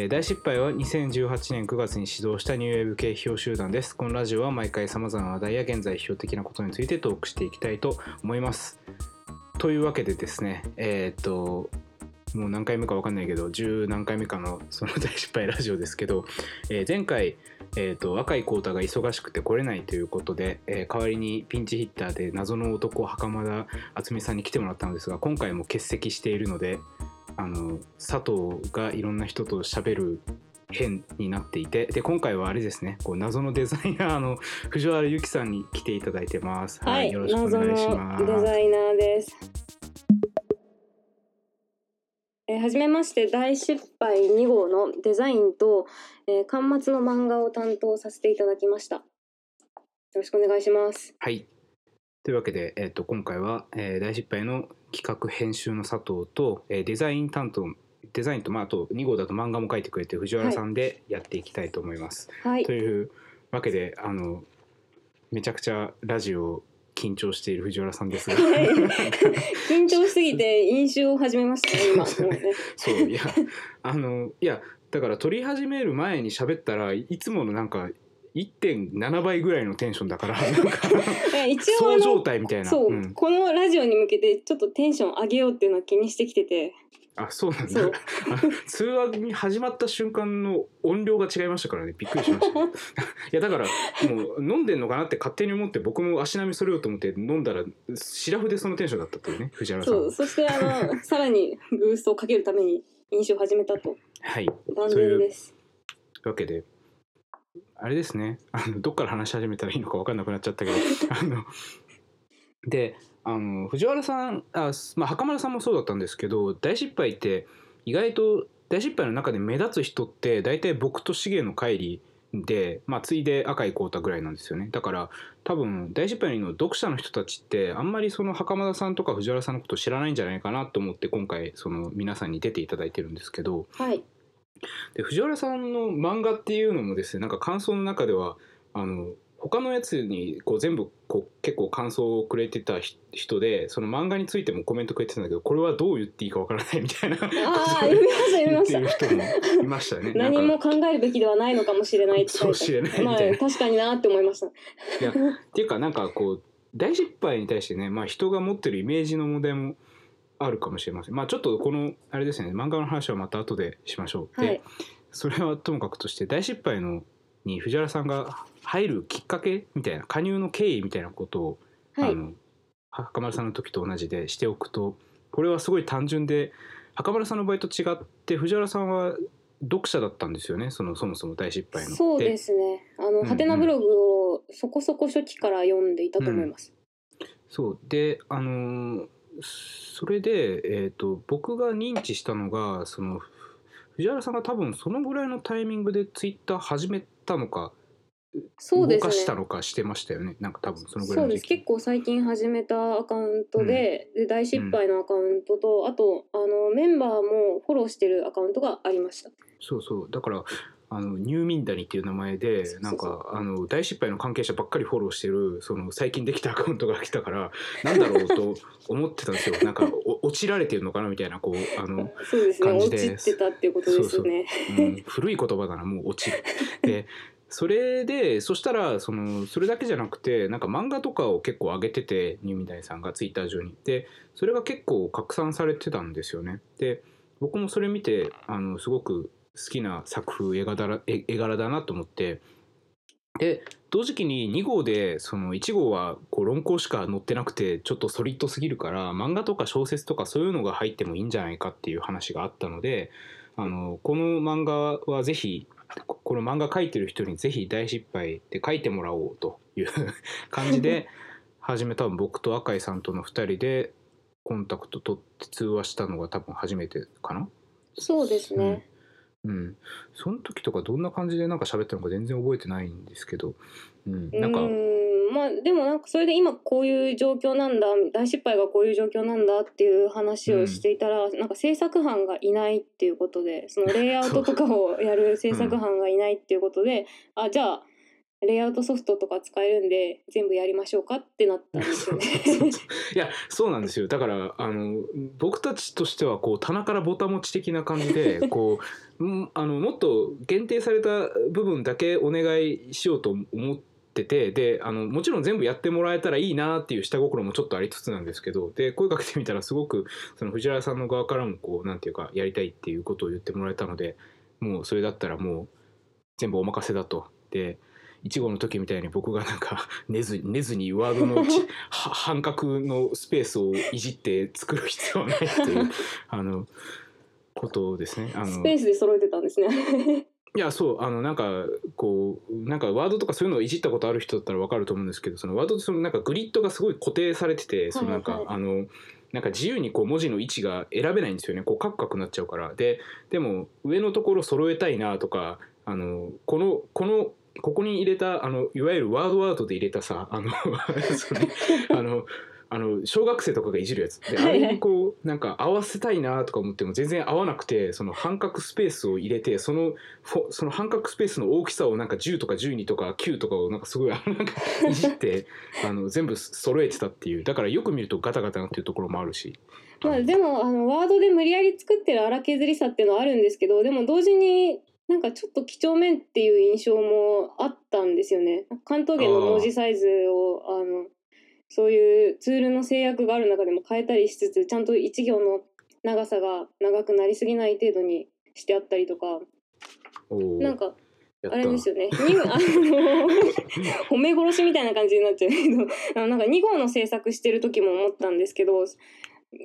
えー大失敗は2018年9月に始動したニューウェーブ系批評集団です。このラジオは毎回様々な話題や現在批評的なことについてトークしていきたいと思います。というわけでですね、えーっと、もう何回目か分かんないけど、十何回目かのその大失敗ラジオですけど、えー前回、えーっと、若いコータが忙しくて来れないということで、えー代わりにピンチヒッターで謎の男袴田敦美さんに来てもらったのですが、今回も欠席しているので、あの佐藤がいろんな人と喋る編になっていてで今回はあれですねこう謎のデザイナー の藤原由紀さんに来ていただいてます。はい、よろしくお願いします。デザイナーです。えー、はじめまして大失敗2号のデザインと、えー、巻末の漫画を担当させていただきました。よろしくお願いします。はい。というわけで、えっと今回は、えー大失敗の企画編集の佐藤と、えーデザイン担当デザインと、まあ、あと2号だと漫画も描いてくれてる藤原さんでやっていきたいと思います。はいと、いうわけであのめちゃくちゃラジオ緊張している藤原さんですが。はい緊張しすぎて飲酒を始めましたね 今。そういやあのいやだから撮り始める前に喋ったらいつものなんか1.7倍ぐらいのテンションだから なんかえ一応あそう状の態みたいな。そう、ん。このラジオに向けてちょっとテンション上げようっていうのを気にしてきてて。あそうなんだ。通話に始まった瞬間の音量が違いましたからね。びっくりしました。いやだからもう飲んでんのかなって勝手に思って僕も足並みそれようと思って飲んだらシラフでそのテンションだったっていうね藤原さん。そうそしてあの さらにブーストをかけるために飲酒を始めたと。はい。というわけであれですね。あのどっから話し始めたらいいのか分かんなくなっちゃったけど。あのであの藤原さんあ、まあ、袴田さんもそうだったんですけど大失敗って意外と大失敗の中で目立つ人って大体僕と重野帰りで、まあ、ついで赤井浩太ぐらいなんですよね。だから多分大失敗の読者の人たちってあんまりその袴田さんとか藤原さんのこと知らないんじゃないかなと思って今回その皆さんに出ていただいてるんですけど、はい。で藤原さんの漫画っていうのもですねなんか感想の中ではあの他のやつにこう全部こう結構感想をくれてたひ人でその漫画についてもコメントくれてたんだけどこれはどう言っていいかわからないみたいな ああ読みました読みました人もいましたね。何も考えるべきではないのかもしれないそうしれないみまあたいな。確かになって思いましたいやっていうかなんかこう大失敗に対してね、まあ、人が持ってるイメージの問題もあるかもしれません。まあちょっとこのあれですね。漫画の話はまた後でしましょう。ではい。それはともかくとして大失敗のに藤原さんが入るきっかけみたいな加入の経緯みたいなことを、はい。あの袴田さんの時と同じでしておくとこれはすごい単純で袴田さんの場合と違って藤原さんは読者だったんですよね。そのそもそも大失敗の。そうですね。あの、うんハテナブログをそこそこ初期から読んでいたと思います、そう。であのーそれで、えー、と僕が認知したのがその藤原さんが多分そのぐらいのタイミングでツイッター始めたのかそうです動かしたねのかしてましたよね。なんか多分そのぐらそいうの時期です。結構最近始めたアカウントで,、で大失敗のアカウントと、あとあのメンバーもフォローしてるアカウントがありました。そうそう。だからあのニューミンダニっていう名前でなんかあの大失敗の関係者ばっかりフォローしてるその最近できたアカウントが来たから なんだろうと思ってたんですよなんかお落ちられてるのかなみたいなこうあのそうですね落感じでちてたっていうことですねうん、古い言葉だなもう落ちる。でそれでそしたらそのそれだけじゃなくてなんか漫画とかを結構上げててニューミダイさんがツイッター上に。でそれが結構拡散されてたんですよね。で僕もそれ見てあのすごく好きな作風絵柄だ絵柄だなと思って。で同時期に2号でその1号はこう論考しか載ってなくてちょっとソリッドすぎるから漫画とか小説とかそういうのが入ってもいいんじゃないかっていう話があったのであのこの漫画はぜひこの漫画描いてる人にぜひ大失敗で書いてもらおうという 感じで初め多分僕と赤井さんとの2人でコンタクト取って通話したのが多分初めてかな。そうですね、うん、その時とかどんな感じでなんか喋ったのか全然覚えてないんですけど、うん、うなんか、まあでもなんかそれで今こういう状況なんだ。大失敗がこういう状況なんだっていう話をしていたら、なんか制作班がいないっていうことでそのレイアウトとかをやる制作班がいないっていうことで、あじゃあレイアウトソフトとか使えるんで全部やりましょうかってなったんですよね。い やそうなんですよだからあの僕たちとしてはこう棚からぼたもち的な感じで こううんあのもっと限定された部分だけお願いしようと思っててであのもちろん全部やってもらえたらいいなっていう下心もちょっとありつつなんですけどで声かけてみたらすごくその藤原さんの側からもこうなんていうかやりたいっていうことを言ってもらえたのでもうそれだったらもう全部お任せだと。で1号の時みたいに僕がなんか 寝ず寝ずにワードの 半角のスペースをいじって作る必要はないっていう あのことですね。あのスペースで揃えてたんですね。いやそうあのなんかこうなんかワードとかそういうのをいじったことある人だったら分かると思うんですけどそのワードってそのなんかグリッドがすごい固定されててそのなんか、はいはいあのなんか自由にこう文字の位置が選べないんですよねこうカクカクなっちゃうからででも上のところ揃えたいなとかあのこのこのここに入れたあのいわゆるワードアートで入れたさあのあのあの小学生とかがいじるやつ。であれにこうなんか合わせたいなとか思っても全然合わなくてその半角スペースを入れてそのその半角スペースの大きさをなんか10とか12とか9とかをなんかすごいなんかいじってあの全部揃えてたっていう。だからよく見るとガタガタなっていうところもあるし。まあでもあのワードで無理やり作ってる荒削りさっていうのはあるんですけどでも同時になんかちょっと几帳面っていう印象もあったんですよね。関東圏の文字サイズをあのそういうツールの制約がある中でも変えたりしつつちゃんと一行の長さが長くなりすぎない程度にしてあったりとかなんかあれですよね。に あの 褒め殺しみたいな感じになっちゃうけど、あのなんか2号の制作してる時も思ったんですけど、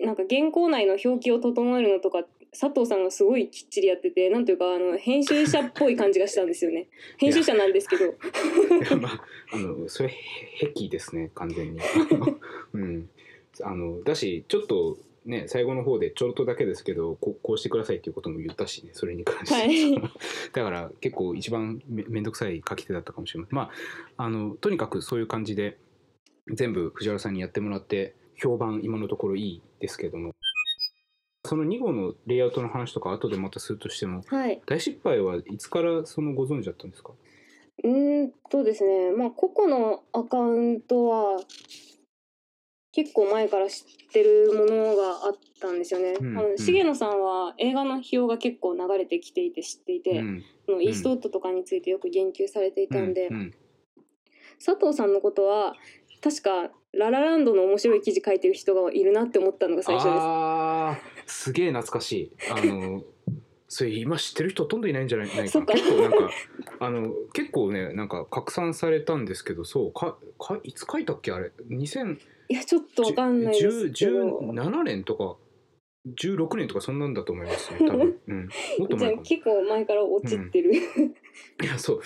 なんか原稿内の表記を整えるのとか佐藤さんがすごいきっちりやってて、なんというかあの編集者っぽい感じがしたんですよね。編集者なんですけど、まああのそれ癖ですね完全に。うん、あのだしちょっとね最後の方でちょっとだけですけどこうこうしてくださいっていうことも言ったしねそれに関して、はいだから結構一番めめんどくさい書き手だったかもしれません。まああのとにかくそういう感じで全部藤原さんにやってもらって評判今のところいいですけどもその2号のレイアウトの話とか後でまたするとしてもはい。大失敗はいつからそのご存知だったんですか？うーんとですね、まあ個々のアカウントは結構前から知ってるものがあったんですよね。うんあの重野さんは映画の費用が結構流れてきていて知っていて、うんそのイーストウッドとかについてよく言及されていたんで、うんうん佐藤さんのことは確かララランドの面白い記事書いてる人がいるなって思ったのが最初です。すげえ懐かしい。あのそれ今知ってる人ほとんどいないんじゃないか。結構なんかあの結構ねなんか拡散されたんですけどそうかかいつ書いたっけあれ。2017いやちょっとわかんないですけど。年とか16年とかそんなんだと思いますね 多分、うん、もっとじゃあ前かも結構前から落ちてる。いやそ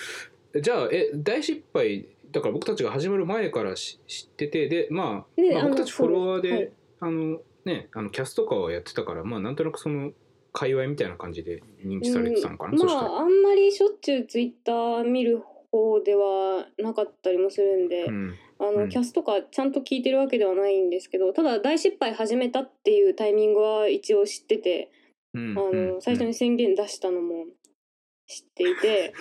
う。じゃあえ大失敗だから僕たちが始まる前からし知っててでまあ,、まあ、ねあの僕たちフォロワーで、あのねあのキャストとかはやってたからまあなんとなくその界隈みたいな感じで認知されてたのかな、うんまああんまりしょっちゅうツイッター見る方ではなかったりもするんで、うん、あのうん。キャスとかちゃんと聞いてるわけではないんですけどただ大失敗始めたっていうタイミングは一応知ってて、うんあの最初に宣言出したのも知っていて、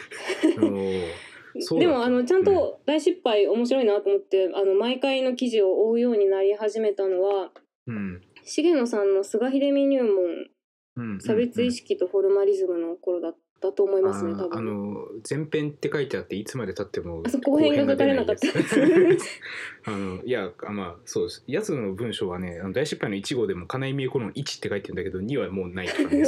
でもあのちゃんと大失敗面白いなと思ってあの毎回の記事を追うようになり始めたのはうん重野さんの菅秀美入門うん差別意識とフォルマリズムの頃だったと思いますね、多あーあ分。の前編って書いてあっていつまでたってもあそう後編が書かれなかった。あのいやあまあそうです。やつの文章はねあの大失敗の1号でも金井美恵子の1って書いてるんだけど2はもうないとかね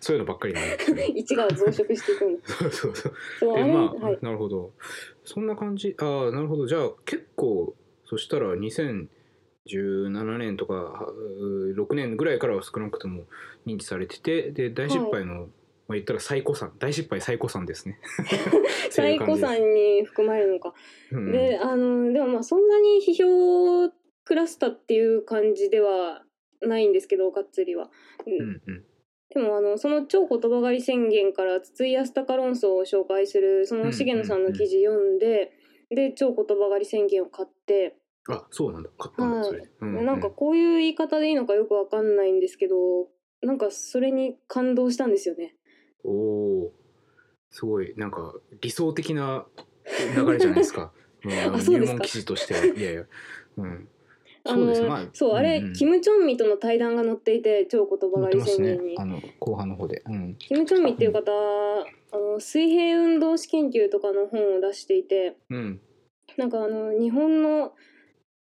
そういうのばっかりなんですよね。一が増殖していくんです。そうそう。そうでまあ、はい。なるほど。そんな感じ。ああなるほど。じゃあ結構そしたら2017年とかはう6年ぐらいからは少なくとも認知されててで大失敗の、まあ、言ったら最古参大失敗最古参ですね。最古さん、んに含まれるのか。うん。で、あの、でもまあそんなに批評をクラスタっていう感じではないんですけど、がっつりは。うん。うんうん。でもあのその超言葉狩り宣言から筒井康隆論争を紹介するその重野さんの記事読んで、で超言葉狩り宣言を買って、あそうなんだ。買ったんだ、はい。それ、うんうん。なんかこういう言い方でいいのかよくわかんないんですけどなんかそれに感動したんですよね。おおすごい。なんか理想的な流れじゃないですか。あそうですか？記事として。はいやいや。うん。あのそうまあそうあれ、うんうん。キム・チョンミとの対談が載っていて超言葉狩り宣言に、ね。あの後半の方で。うん。キム・チョンミっていう方、あの水平運動史研究とかの本を出していてうん。なんかあの日本の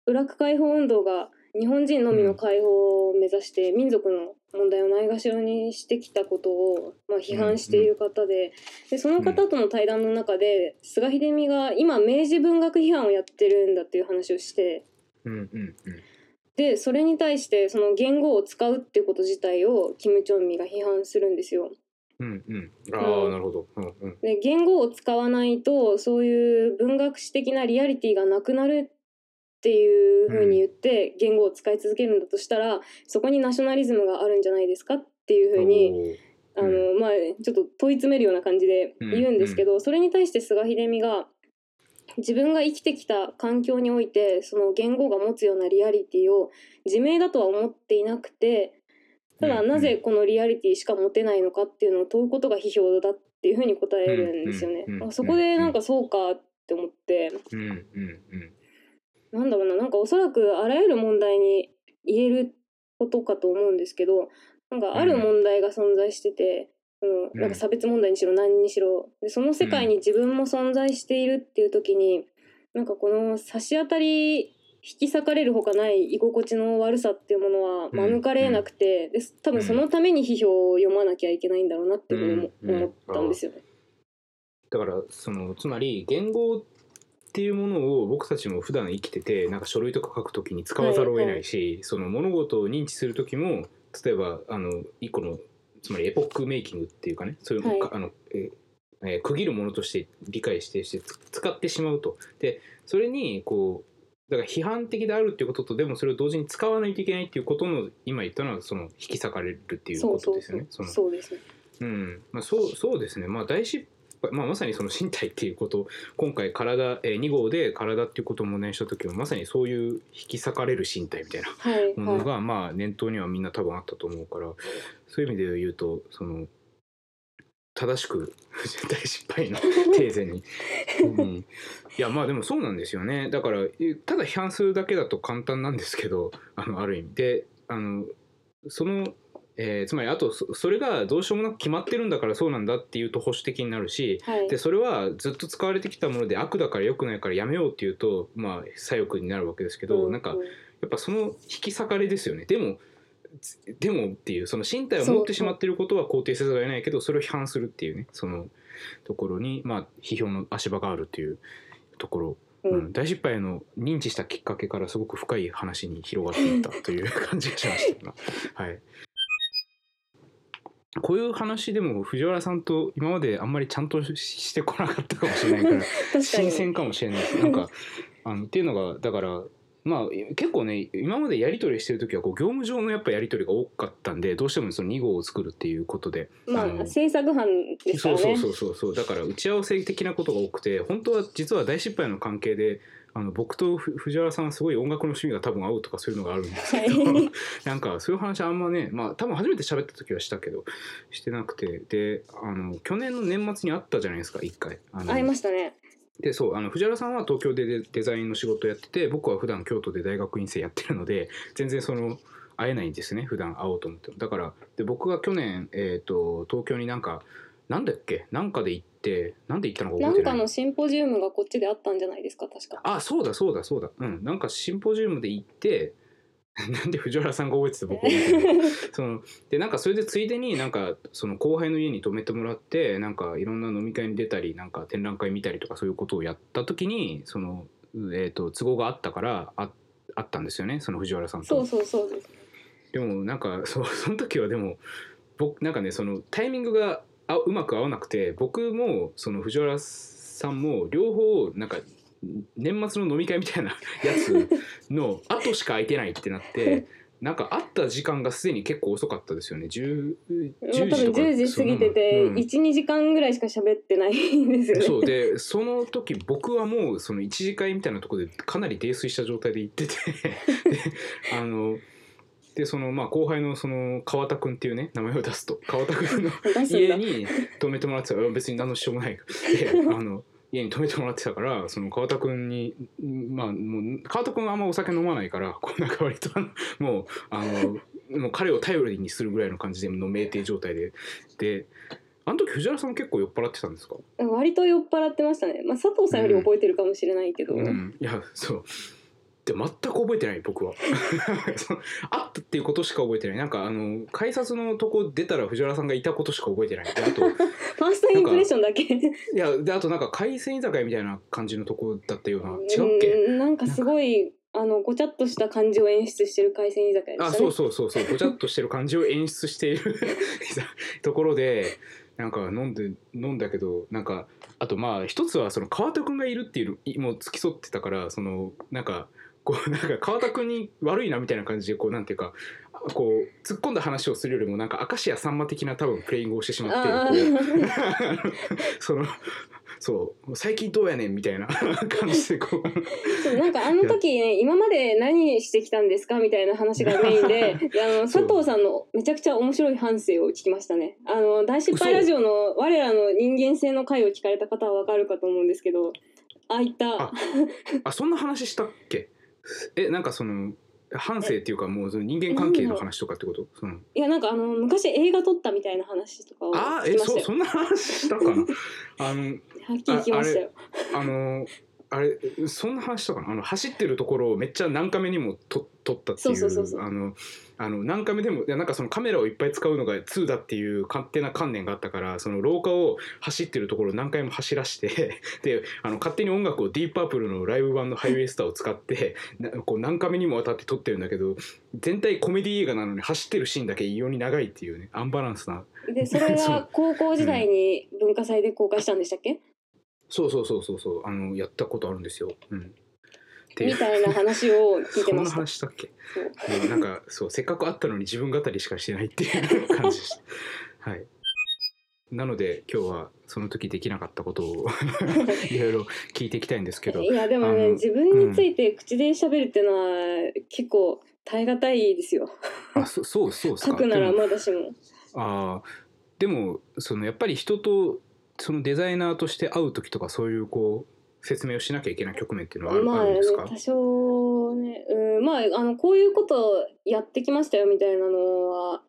部落解放運動が日本人のみの解放を目指して民族の問題をないがしろにしてきたことを、まあ、批判している方で,、でその方との対談の中で菅秀美が今明治文学批判をやってるんだっていう話をしてでそれに対してその言語を使うっていうこと自体をキム・チョンミが批判するんですよ。うんうん。あうん。あなるほど。うんうん。で言語を使わないとそういう文学史的なリアリティがなくなるっていうふうに言って言語を使い続けるんだとしたらそこにナショナリズムがあるんじゃないですかっていうふうにあの、まあ、ちょっと問い詰めるような感じで言うんですけど、それに対して菅秀美が自分が生きてきた環境においてその言語が持つようなリアリティを自明だとは思っていなくてただなぜこのリアリティしか持てないのかっていうのを問うことが批評だっていうふうに答えるんですよね。そこでなんかそうかって思って。うん。うん。うんなんだろうななんかおそらくあらゆる問題に言えることかと思うんですけどなんかある問題が存在してて、そのなんか差別問題にしろ何にしろ。でその世界に自分も存在しているっていう時になんかこの差し当たり引き裂かれるほかない居心地の悪さっていうものは免れえなくて、で多分そのために批評を読まなきゃいけないんだろうなって思ったんですよね。だからそのつまり言語っていうものを僕たちも普段生きててなんか書類とか書くときに使わざるを得ないし、その物事を認知する時も例えばあの一個のつまりエポックメイキングっていうかねそういう、はいあのええー区切るものとして理解してしてつ使ってしまうと。でそれにこうだから批判的であるっていうこととでもそれを同時に使わないといけないっていうことの今言ったのはその引き裂かれるっていうことですよね。そうですね。うんまあ、そうそうですね、まあ、大失敗、まあ、まさにその身体っていうこと今回体、えー、2号で体っていうことを問題にした時はまさにそういう引き裂かれる身体みたいなはいはい。ものが、まあ念頭にはみんな多分あったと思うからそういう意味で言うとその正しく 大失敗のテーゼに、うん、いやまあでもそうなんですよね。だからえただ批判するだけだと簡単なんですけどあのある意味。であのその、えーつまりあとそそれがどうしようもなく決まってるんだからそうなんだっていうと保守的になるしはい。でそれはずっと使われてきたもので悪だから良くないからやめようっていうとまあ左翼になるわけですけど、うなんかやっぱその引き裂かれですよね。でもつでもっていうその身体を持ってしまっていることは肯定せざるを得ないけどそれを批判するっていうねそのところにまあ批評の足場があるっていうところ、うん。うん。大失敗の認知したきっかけからすごく深い話に広がっていったという感じがしました今。はい。こういう話でも藤原さんと今まであんまりちゃんとししてこなかったかもしれないから。新鮮かもしれないですなんかあのっていうのがだからまあ結構ね今までやり取りしてる時はこう業務上のやっぱやり取りが多かったんでどうしてもその2号を作るっていうことでまあ制作班ですからね。そうそうそうそうだから打ち合わせ的なことが多くて本当は実は大失敗の関係であの僕とふ藤原さんはすごい音楽の趣味が多分合うとかそういうのがあるんですけど、はい。なんかそういう話あんまねまあ多分初めて喋った時はしたけどしてなくてであの去年の年末にあったじゃないですか一回。会いましたね。でそうあの藤原さんは東京でデデザインの仕事やってて僕は普段京都で大学院生やってるので全然その会えないんですね普段会おうと思っても。だからで僕が去年、えー、と東京になんかなんだっけなんかで行ってなんで行ったのかなん覚えてないかのシンポジウムがこっちであったんじゃないですか確か。あそうだそうだそうだうんなんかシンポジウムで行って なんで藤原さんが覚えてて僕覚えて そのでなんかそれでついでになんかその後輩の家に泊めてもらってなんかいろんな飲み会に出たりなんか展覧会見たりとかそういうことをやった時にその、えー、と都合があったからああったんですよねその藤原さんと。そうそうそうです。でもなんかそうその時はでも僕なんかねそのタイミングがあうまく合わなくて僕もその藤原さんも両方なんか年末の飲み会みたいな やつの後しか空いてないってなってなんか会った時間がすでに結構遅かったですよね。10, まあ、10多分時とか10時過ぎてて、うん。12時間ぐらいしか喋ってないんですよね。そうでその時僕はもうその一次会みたいなところでかなり泥酔した状態で行ってて であのでそのまあ後輩のその川田君っていうね名前を出すと 川田君 の。家に泊めてもらってたら別に何の支障もない。からであの家に泊めてもらってたからその川田君にまあもう川田君はあんまお酒飲まないからこうなんか割ともうあのもう彼を頼りにするぐらいの感じでの酩酊状態で。であの時藤原さんも結構酔っ払ってたんですか、割と酔っ払ってましたね、まあ、佐藤さんより覚えてるかもしれないけど、うん、いやそうで全く覚えてない僕は。あったっていうことしか覚えてない。なんかあの改札のとこ出たら藤原さんがいたことしか覚えてない。であと ファーストインプレッションだけ。いやであとなんか海鮮居酒屋みたいな感じのとこだったような。違うっけ？うんなんかすごいあのごちゃっとした感じを演出してる海鮮居酒屋でしたねあそうそうそうそう。ごちゃっとしてる感じを演出している ところでなんか飲んで飲んだけどなんかあとまあ一つはその川田君がいるっていういもう付き添ってたからそのなんかこうなんか川田君に悪いなみたいな感じでこうなんていうかこう突っ込んだ話をするよりもなんか明石家さんま的な多分プレイングをしてしまあってこうー そのそう最近どうやねんみたいな感じでこう。そうなんかあの時ね今まで何してきたんですかみたいな話がメインでで あの佐藤さんのめちゃくちゃ面白い反省を聞きましたね。あの大失敗ラジオの我らの人間性の回を聞かれた方はわかるかと思うんですけどああいった。ああそんな話したっけ？えなんかその反省っていうかもうその人間関係の話とかってこと？その。いやなんかあの昔映画撮ったみたいな話とかをあえそそんな話したかな？あのはっきり聞きましたよ。あのあれそんな話したかな？あの走ってるところをめっちゃ何カメにも撮撮ったっていうあのあの何カメでもいやなんかそのカメラをいっぱい使うのが2だっていう勝手な観念があったからその廊下を走ってるところを何回も走らして であの勝手に音楽をディープアップルのライブ版のハイウェイスターを使ってなこう何カメにもわたって撮ってるんだけど全体コメディ映画なのに走ってるシーンだけ異様に長いっていうねアンバランスな。でそれは 高校時代に文化祭で公開したんでしたっけ、そうそうそうそうそうあのやったことあるんですよ。うん、みたいな話を聞いてそんなました話したっけ？そう。うんなんかそうせっかくあったのに自分語りしかしてないっていう感じでした。はい。なので今日はその時できなかったことを いろいろ聞いていきたいんですけどいやでもね自分について口で喋るっていうのは結構耐え難いですよ。あそそうそうですか。書くならまだしも。あーでもそのやっぱり人とそのデザイナーとして会う時とかそういうこう説明をしなきゃいけない局面っていうのはある,、まあねあるんですか？多少ねうん。まああのこういうことやってきましたよみたいなのは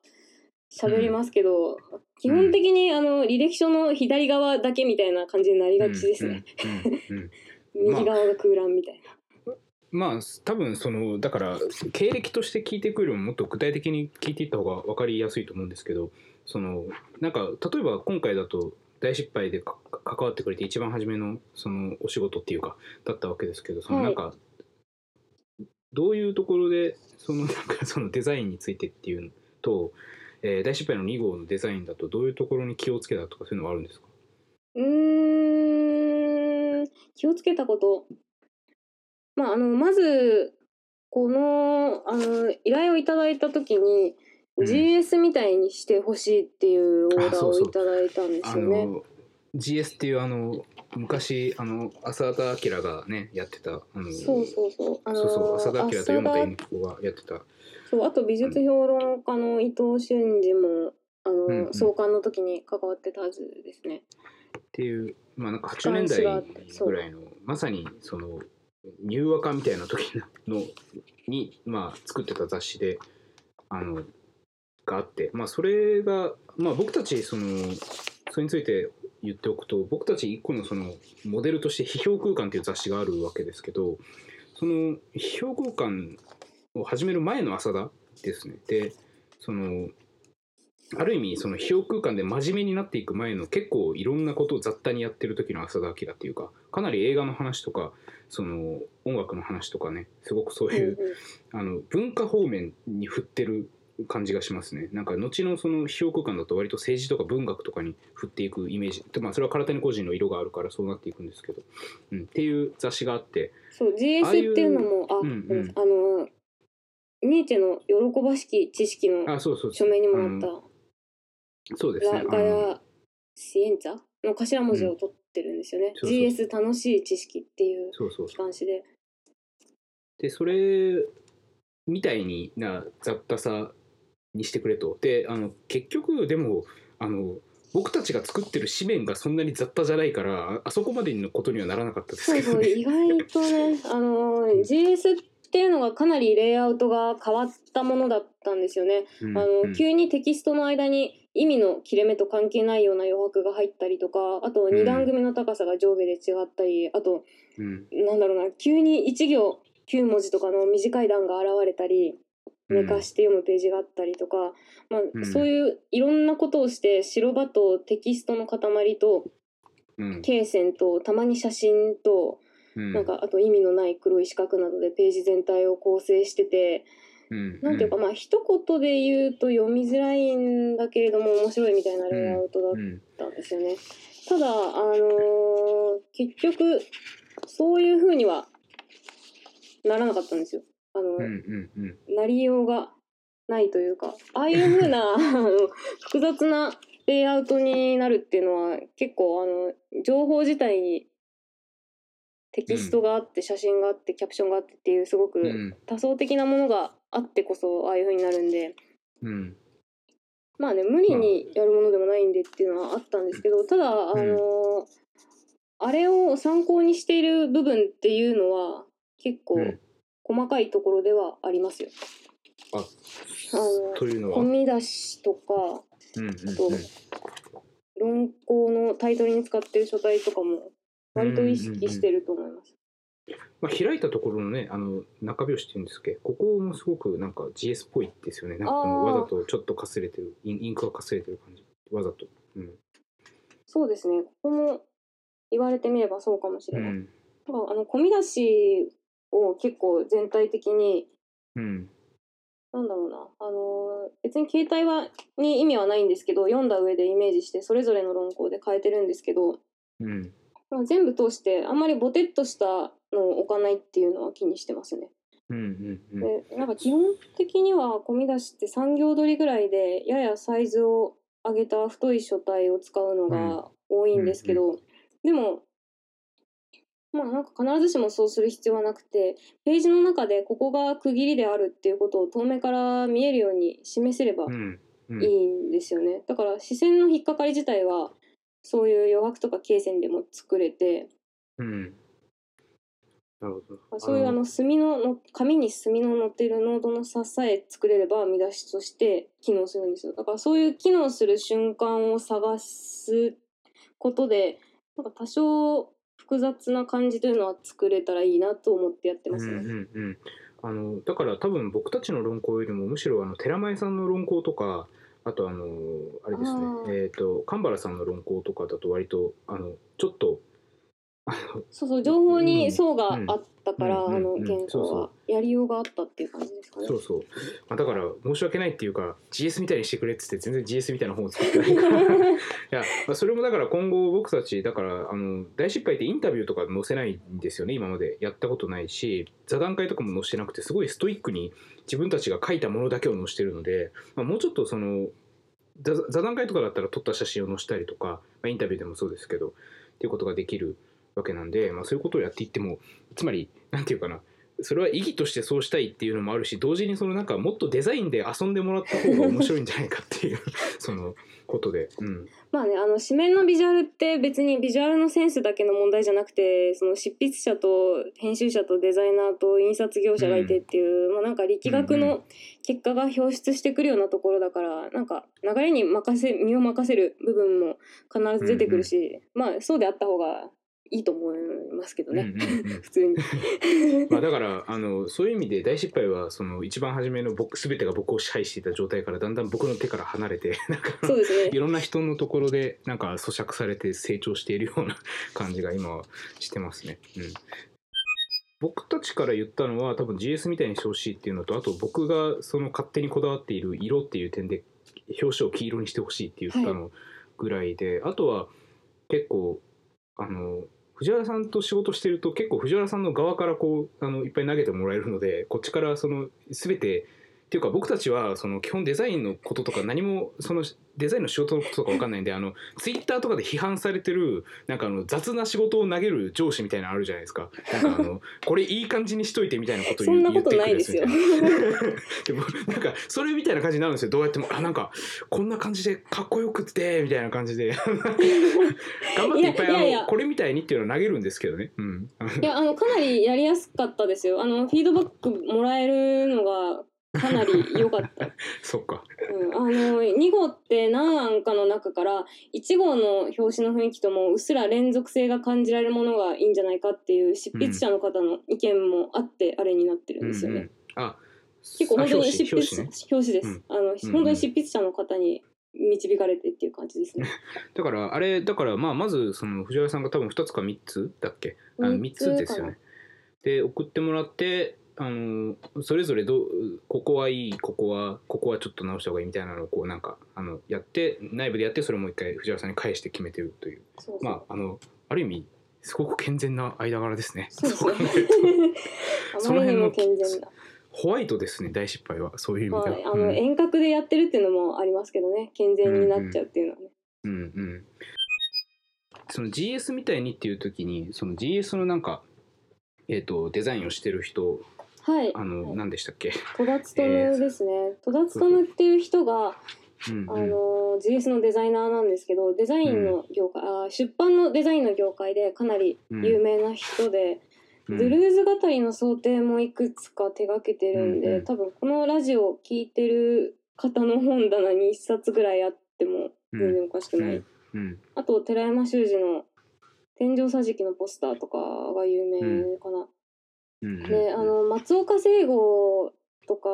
喋りますけど、基本的にあの履歴書の左側だけみたいな感じになりがちですね、うんうんうんうん。右側が空欄みたいな、まあ多分そのだから経歴として聞いていくよりももっと具体的に聞いていった方が分かりやすいと思うんですけどそのなんか例えば今回だと大失敗でか関わってくれて一番初めのそのお仕事っていうかだったわけですけどそのはい。なんか、どういうところでその なんかそのデザインについてっていうのと、えー大失敗の2号のデザインだとどういうところに気をつけたとかそういうのはあるんですか？うーん気をつけたこと。まああのまずこのあの依頼をいただいた時に、うん GS みたいにしてほしいっていうオーダーをいただいたんであすよね。の GS っていうあの昔あの浅田明がねやってたあのそうそうそう。あのそうそう浅田明と山田恵美子がやってたそうあと美術評論家の伊藤俊二もあの、うんうん創刊の時に関わってたはずですね。っていうまあなんか80年代ぐらいのまさにその入和歌みたいな時のにまあ作ってた雑誌であのがあってまあそれがまあ僕たちそのそれについて言っておくと僕たち一個のそのモデルとして批評空間っていう雑誌があるわけですけどその批評空間を始める前の浅田ですね。でそのある意味その批評空間で真面目になっていく前の結構いろんなことを雑多にやってる時の浅田明っていうかかなり映画の話とかその音楽の話とかねすごくそういう、あの文化方面に振ってる感じがしますね。なんか後のその批評空間だと割と政治とか文学とかに振っていくイメージ。でまあそれは空手の個人の色があるからそうなっていくんですけど、うん、っていう雑誌があって。そう GS っていうのもあうんうん。あのニーチェの喜ばしき知識のあそうそう署名にもなったそうですね。ラガヤシエンツァの頭文字を取ってるんですよね。そうそう GS 楽しい知識っていうそうそう機関誌で。でそれみたいにな雑多さにしてくれとであの結局でもあの僕たちが作ってる紙面がそんなに雑多じゃないからああそこまでのことにはならなかったですそうそうけどね。意外とね あの GS っていうのがかなりレイアウトが変わったものだったんですよね。うんあのうん急にテキストの間に意味の切れ目と関係ないような余白が入ったりとかあとん2段組の高さが上下で違ったり、あとうんなんだろうな急に1行9文字とかの短い段が現れたり寝かして読むページがあったりとか、まあうん。そういういろんなことをして白場とテキストの塊とうん。罫線とたまに写真とうん。なんかあと意味のない黒い四角などでページ全体を構成しててうん。なんていうかまあ一言で言うと読みづらいんだけれども面白いみたいなレイアウトだっうんたんですよね。ただあのー結局そういう風にはならなかったんですよ。あの、うんうんうん。なりようがないというかああいう風な あの複雑なレイアウトになるっていうのは結構あの情報自体にテキストがあって写真があってキャプションがあってっていうすごくうん。多層的なものがあってこそああいう風になるんで。うん。まあね無理にやるものでもないんでっていうのはあったんですけどただあのあれを参考にしている部分っていうのは結構うん細かいところではありますよ。ああのというのは？込み出しとかうんうんと論考のタイトルに使ってる書体とかも割と意識してると思います。まあ、開いたところのねあの中拍子っていうんですけどここもすごくなんか GS っぽいですよね。なんかわざとちょっとかすれてるインクがかすれてる感じ。わざと。うん、そうですね。ここも言われてみればそうかもしれない。うん。あの込み出しを結構全体的にうん。なんだろうな。あの別に携帯はに意味はないんですけど読んだ上でイメージしてそれぞれの論考で変えてるんですけど、うん。まあ、全部通してあんまりボテっとしたのを置かないっていうのは気にしてますね。うんうんうん。でなんか基本的には込み出しって3行取りぐらいでややサイズを上げた太い書体を使うのが多いんですけど、でもまあなんか必ずしもそうする必要はなくてページの中でここが区切りであるっていうことを遠目から見えるように示せればうんうん。いいんですよね。だから視線の引っかかり自体はそういう余白とか罫線でも作れてうん。なるほど。そういうあの墨のの紙に墨の載っているノードの差さえ作れれば見出しとして機能するんですよ。だからそういう機能する瞬間を探すことでなんか多少複雑な感じというのは作れたらいいなと思ってやってますね。うんうん。うんあのだから多分僕たちの論考よりもむしろあの寺前さんの論考とかあとあのあれですね。えっ、と神原さんの論考とかだと割とあのちょっと そうそう情報に層があったから、うん。あの原稿はやりようがあったっていう感じですかね。そうそう、まあ、だから申し訳ないっていうか GS みたいにしてくれっつって全然 GS みたいな本を作ってない。か らいや、まあ、それもだから今後僕たちだからあの大失敗ってインタビューとか載せないんですよね今まで。やったことないし座談会とかも載せてなくてすごいストイックに自分たちが書いたものだけを載せてるので、まあ、もうちょっとその座座談会とかだったら撮った写真を載せたりとか、まあ、インタビューでもそうですけどっていうことができるわけなんで、まあ、そういうことをやっていってもつまりなんていうかなそれは意義としてそうしたいっていうのもあるし同時にそのなんかもっとデザインで遊んでもらった方が面白いんじゃないかっていう そのことで、うん、まあねあの紙面のビジュアルって別にビジュアルのセンスだけの問題じゃなくてその執筆者と編集者とデザイナーと印刷業者がいてっていう、まあ、なんか力学うんうの結果が表出してくるようなところだからなんか流れに任せ身を任せる部分も必ず出てくるし、まあそうであった方がいいと思いますけどね、うんうんうん。普通に。まあだからあのそういう意味で大失敗はその一番初めの僕全てが僕を支配していた状態からだんだん僕の手から離れて なんかそうですね。いろんな人のところでなんか咀嚼されて成長しているような感じが今はしてますね。うん。僕たちから言ったのは多分 GS みたいにしてほしいっていうのとあと僕がその勝手にこだわっている色っていう点で表紙を黄色にしてほしいって言ったのぐらいで、あとは結構あの藤原さんと仕事してると結構藤原さんの側からこうあのいっぱい投げてもらえるのでこっちからその全てっていうか僕たちはその基本デザインのこととか何もそのデザインの仕事のこととか分かんないんであのツイッターとかで批判されてるなんかあの雑な仕事を投げる上司みたいなのあるじゃないですか。なんかあの これいい感じにしといてみたいなことそんな言ってくることないですよでもなんかそれみたいな感じになるんですよ。どうやってもあなんかこんな感じでかっこよくってみたいな感じで。頑張っていっぱいあのこれみたいにっていうのを投げるんですけどね、うん、いやあのかなりやりやすかったですよ。あのフィードバックもらえるのがかなり良かった、そっか。うん、あの2号って何案かの中から1号の表紙の雰囲気ともうっすら連続性が感じられるものがいいんじゃないかっていう執筆者の方の意見もあってあれになってるんですよね、うんうん、あ結構本当にあ執筆者表紙ね。表紙です、うん。あのうん本当に執筆者の方に導かれてっていう感じですね、だからあれだからまあまずその藤原さんが多分2つか3つだっけ？あの3三つですよね。で送ってもらってあのそれぞれどうここはいいここはここはちょっと直した方がいいみたいなのをこうなんかあのやって内部でやってそれをもう一回藤原さんに返して決めてるという。まああのある意味すごく健全な間柄ですね。そうそう あその辺のまりにも健全だホワイトですね大失敗は。そういう意味では。はい、あの、うん。遠隔でやってるっていうのもありますけどね。健全になっちゃうっていうのはね、うんうん、その GS みたいにっていう時にその GS のなんか、えー、とデザインをしてる人はい。あの何でしたっけ、戸田勉ですね、戸田勉っていう人が、あの GS のデザイナーなんですけどデザインの業界、あ出版のデザインの業界でかなり有名な人で、うん。ドゥルーズ語りの想定もいくつか手掛けてるんで、多分このラジオを聞いてる方の本棚に1冊ぐらいあっても全然おかしくない、あと寺山修司の天井桟敷のポスターとかが有名かな。うんであの松岡聖吾とか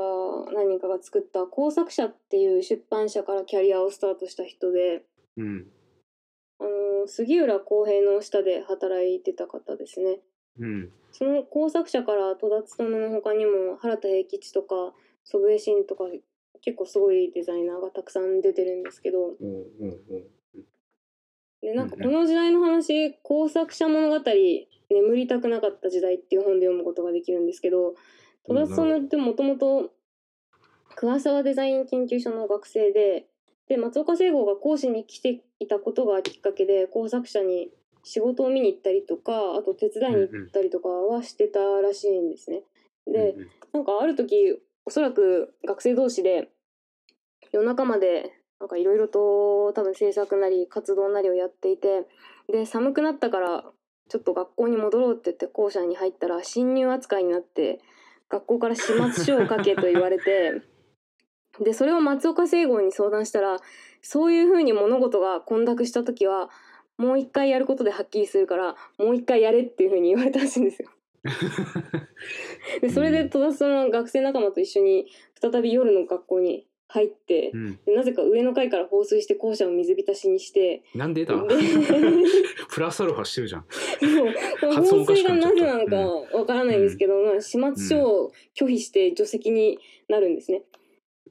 何人かが作った工作者っていう出版社からキャリアをスタートした人でうん。あの杉浦浩平の下で働いてた方ですね。うん。その工作者から戸田勉の他にも原田平吉とか祖父江慎とか結構すごいデザイナーがたくさん出てるんですけどおうおうおうでなんかこの時代の話「工作者物語眠りたくなかった時代」っていう本で読むことができるんですけど戸田勉ってもともと桑沢デザイン研究所の学生でで松岡聖吾が講師に来ていたことがきっかけで工作者に仕事を見に行ったりとかあと手伝いに行ったりとかはしてたらしいんですね。で、なんかある時おそらく学生同士で夜中までなんかいろいろと多分制作なり活動なりをやっていてで寒くなったからちょっと学校に戻ろうって言って校舎に入ったら侵入扱いになって学校から始末書を書けと言われて でそれを松岡聖吾に相談したらそういうふうに物事が混濁した時はもう一回やることではっきりするからもう一回やれっていうふうに言われたらしいんですよ。でそれで戸田その学生仲間と一緒に再び夜の学校に入ってう、ん。でなぜか上の階から放水して校舎を水浸しにしてなんでだ？で プラスアルファしてるじゃん。そう放水がなぜなのかわからないんですけど、まあ、始末書を拒否して除籍になるんですね。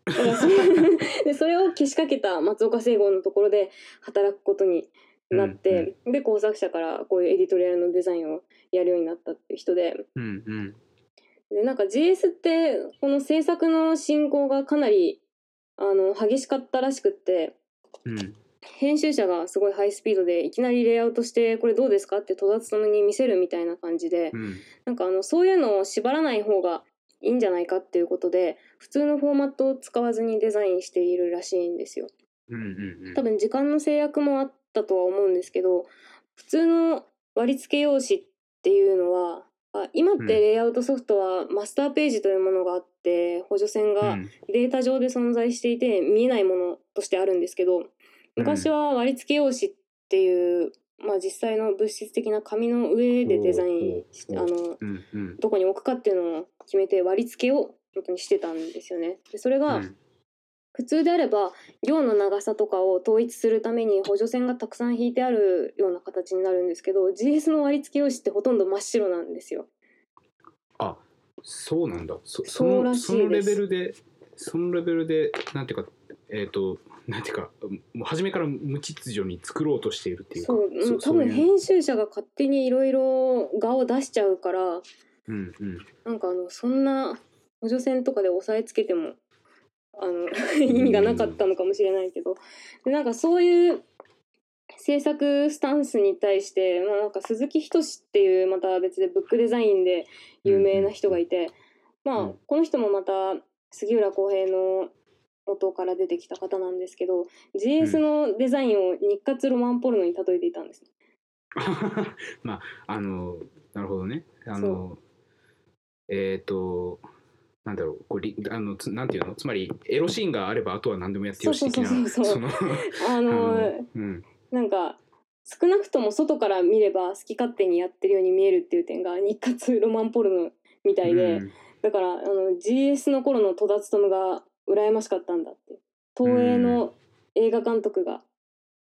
でそれをけしかけた松岡聖吾のところで働くことになって、で工作者からこういうエディトリアルのデザインをやるようになったっていう人で。うんうん。でなんか GS ってこの制作の進行がかなりあの激しかったらしくってうん。編集者がすごいハイスピードでいきなりレイアウトしてこれどうですかって戸田勉に見せるみたいな感じでうん。なんかあのそういうのを縛らない方がいいんじゃないかっていうことで普通のフォーマットを使わずにデザインしているらしいんですよ。うんうんうん。多分時間の制約もあったとは思うんですけど普通の割り付け用紙っていうのはあ今ってレイアウトソフトはマスターページというものがあって補助線がうん。データ上で存在していて見えないものとしてあるんですけど昔は割り付け用紙っていう、まあ、実際の物質的な紙の上でデザインしほうほうあのどこに置くかっていうのを決めて割り付けを本当にしてたんですよね。でそれがうん。普通であれば行の長さとかを統一するために補助線がたくさん引いてあるような形になるんですけど GS の割り付け用紙ってほとんど真っ白なんですよ。あそうなんだ。そそそうらしそのレですベルでそのレベルでなんていうかえっ、となんていうかもう初めから無秩序に作ろうとしているっていうか。そううん多分編集者が勝手にいろいろ画を出しちゃうから。うんうん。なんかあのそんな補助線とかで押さえつけてもあの 意味がなかったのかもしれないけど。でなんかそういう制作スタンスに対して、まあ、なんか鈴木仁っていうまた別でブックデザインで有名な人がいて、まあうん。この人もまた杉浦浩平の元から出てきた方なんですけど GS のデザインを日活ロマンポルノに例えていたんです。まああのなるほどね。あのえっ、となんだろうこうりあのつなんていうの？つまりエロシーンがあればあとは何でもやってよし的なそうそうそうそう。のああの のうんなんか少なくとも外から見れば好き勝手にやってるように見えるっていう点が日活ロマンポルノみたいで、うん。だからあの GS の頃の戸田勉が羨ましかったんだって。東映の映画監督が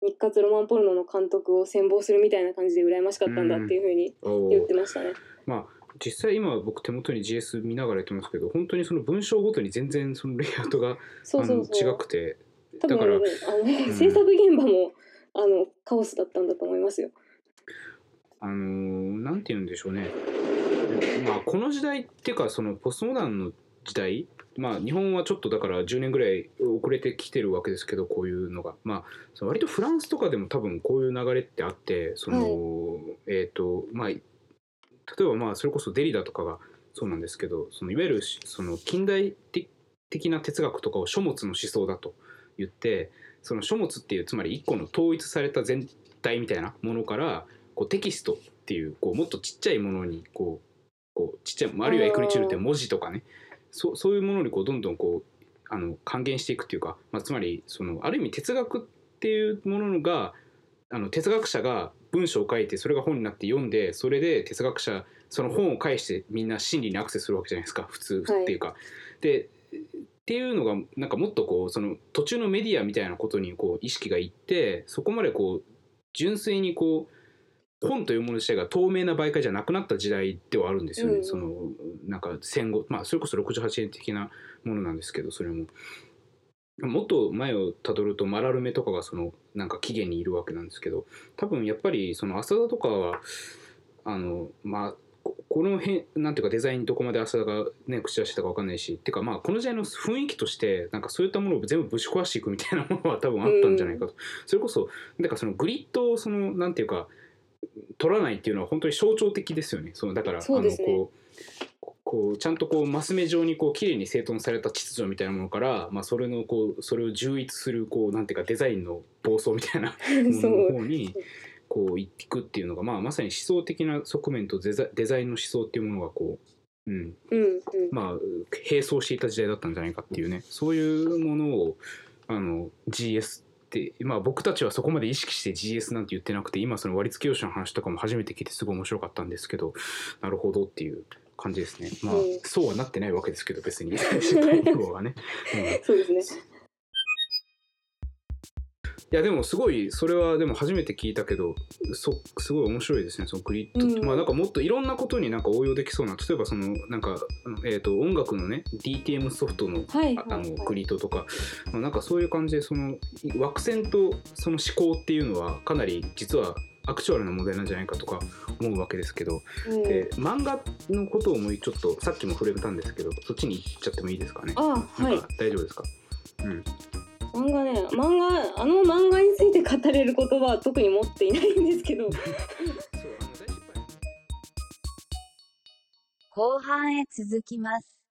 日活ロマンポルノの監督を羨望するみたいな感じで羨ましかったんだっていうふうに言ってましたね。まあ実際今僕手元に GS 見ながらやってますけど本当にその文章ごとに全然そのレイアウトが違くて。だからあの、ん。制作現場もあのカオスだったんだと思いますよ。あのーなんて言うんでしょうね。まあこの時代っていうかそのポストモダンの時代まあ日本はちょっとだから10年ぐらい遅れてきてるわけですけどこういうのが。まあその割とフランスとかでも多分こういう流れってあってその、えっ、とまあ例えばまあそれこそデリダとかがそうなんですけどそのいわゆるしその近代的な哲学とかを書物の思想だと言ってその書物っていうつまり一個の統一された全体みたいなものからこうテキストっていうこうもっとちっちゃいものにこうこうちっちゃいあるいはエクリチュールって文字とかねそうそういうものにこうどんどんこうあの還元していくっていうか、まあ、つまりそのある意味哲学っていうものがあの哲学者が文章を書いてそれが本になって読んでそれで哲学者その本を介してみんな真理にアクセスするわけじゃないですか普通はいっていうか。でっていうのがなんかもっとこうその途中のメディアみたいなことにこう意識がいってそこまでこう純粋にこう本というもの自体が透明な媒介じゃなくなった時代ではあるんですよね、うん。そのなんか戦後まあそれこそ68年的なものなんですけどそれももっと前をたどるとマラルメとかがそのなんか起源にいるわけなんですけど多分やっぱりその浅田とかはあのまあここの辺なんていうかデザインどこまで浅田がね口出してたか分かんないしっていうかまあこの時代の雰囲気としてなんかそういったものを全部ぶち壊していくみたいなものは多分あったんじゃないかと、それこそだからそのグリッドをそのなんていうか取らないっていうのは本当に象徴的ですよね。そのだからね。あのこうこうちゃんとこうマス目状にこう綺麗に整頓された秩序みたいなものから、まあ、それのこうそれを充溢するこうなんていうかデザインの暴走みたいなもそののう方に こう行くっていうのが、まあ、まさに思想的な側面とデザデザインの思想っていうものがこう、うんうんうんまあ、並走していた時代だったんじゃないかっていうねそういうものをあの GS って、まあ、僕たちはそこまで意識して GS なんて言ってなくて今その割付け用紙の話とかも初めて聞いてすごい面白かったんですけどなるほどっていう感じですねまあ、そうはなってないわけですけど別にね。そうですね。いやでもすごいそれはでも初めて聞いたけどそすごい面白いですねそのグリッドうん。まあなんかもっといろんなことになんか応用できそうな例えばそのなんか、えー、と音楽のね DTM ソフトのはいああはい。はいのグリッドとか、まあ、なんかそういう感じでその枠線とその思考っていうのはかなり実はアクチュアルな問題なんじゃないかとか思うわけですけど、うん。で漫画のことをもうちょっとさっきも触れたんですけどそっちに行っちゃってもいいですかね？あはい。なんか大丈夫ですか、うん漫画ね漫画あの漫画について語れる言葉は特に持っていないんですけど そうあの大失敗後半へ続きます。